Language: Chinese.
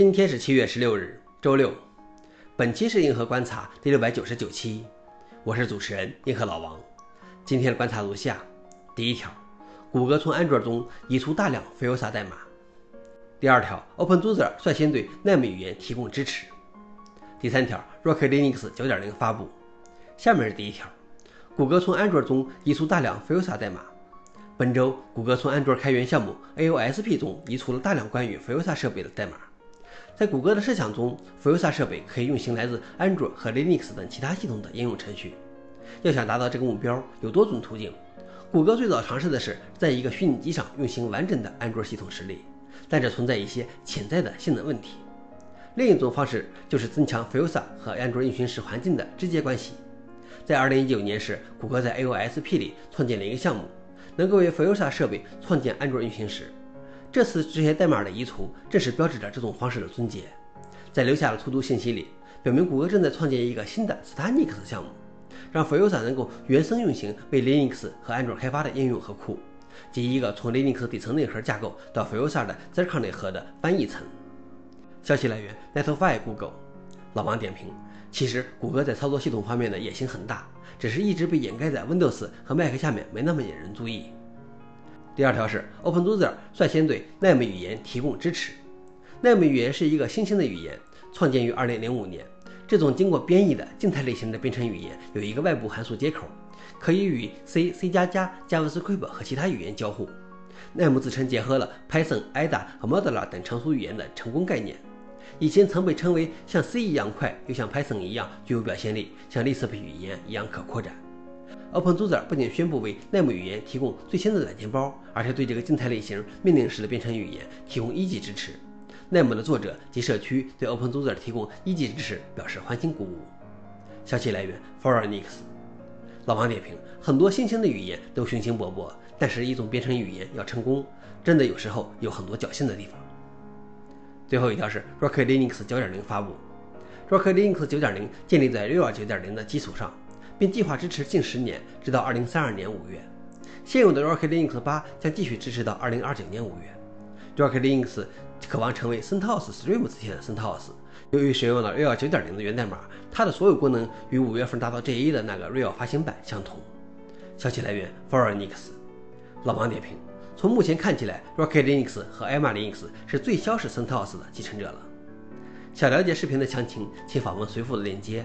今天是七月十六日，周六。本期是硬核观察第六百九十九期，我是主持人硬核老王。今天的观察如下：第一条，谷歌从安卓中移除大量 Fiosa 代码；第二条，OpenZoozer 率先对 NAME 语言提供支持；第三条，Rocket Linux 9.0发布。下面是第一条，谷歌从安卓中移除大量 Fiosa 代码。本周，谷歌从安卓开源项目 AOSP 中移除了大量关于 Fiosa 设备的代码。在谷歌的设想中，Fiosa 设备可以运行来自安卓和 Linux 等其他系统的应用程序。要想达到这个目标，有多种途径。谷歌最早尝试的是在一个虚拟机上运行完整的安卓系统实例，但这存在一些潜在的性能问题。另一种方式就是增强 Fiosa 和安卓运行时环境的直接关系。在2019年时，谷歌在 AOSP 里创建了一个项目，能够为 Fiosa 设备创建安卓运行时。这次这些代码的移除，正是标志着这种方式的终结。在留下的出图信息里，表明谷歌正在创建一个新的 Stanix 项目，让 Fiosa 能够原生运行为 Linux 和安卓开发的应用和库，及一个从 Linux 底层内核架构到 Fiosa 的 Zircon 内核的翻译层。消息来源：Netlify Google。老王点评：其实谷歌在操作系统方面的野心很大，只是一直被掩盖在 Windows 和 Mac 下面，没那么引人注意。第二条是 OpenZoozer 率先对 NAME 语言提供支持。NAME 语言是一个新兴的语言，创建于2005年。这种经过编译的静态类型的编程语言有一个外部函数接口，可以与 C、C++、JavaScript 和其他语言交互。NAME 自称结合了 Python、Ada 和 Modula 等成熟语言的成功概念。以前曾被称为像 C 一样快，又像 Python 一样具有表现力，像 Lisp 语言一样可扩展。OpenZoozer 不仅宣布为 NAME 语言提供最新的软件包，而且对这个静态类型命令式的编程语言提供一级支持。NAME 的作者及社区对 OpenZoozer 提供一级支持表示欢欣鼓舞。消息来源 f o r e i g n x 老王点评：很多新兴的语言都雄心勃勃，但是一种编程语言要成功，真的有时候有很多侥幸的地方。最后一条是 Rocket Linux 9.0发布。Rocket Linux 9.0建立在 Real 9.0的基础上。并计划支持近十年，直到二零三二年五月。现有的 Rocket Linux 八将继续支持到二零二九年五月。Rocket Linux 渴望成为 CentOS Stream 之前的 CentOS。由于使用了 Real 九点零的源代码，它的所有功能与五月份达到 J1 的那个 Real 发行版相同。消息来源 f o r e i g n x 老王点评：从目前看起来，Rocket Linux 和 Emma Linux 是最消失 CentOS 的继承者了。想了解视频的详情，请访问随附的链接。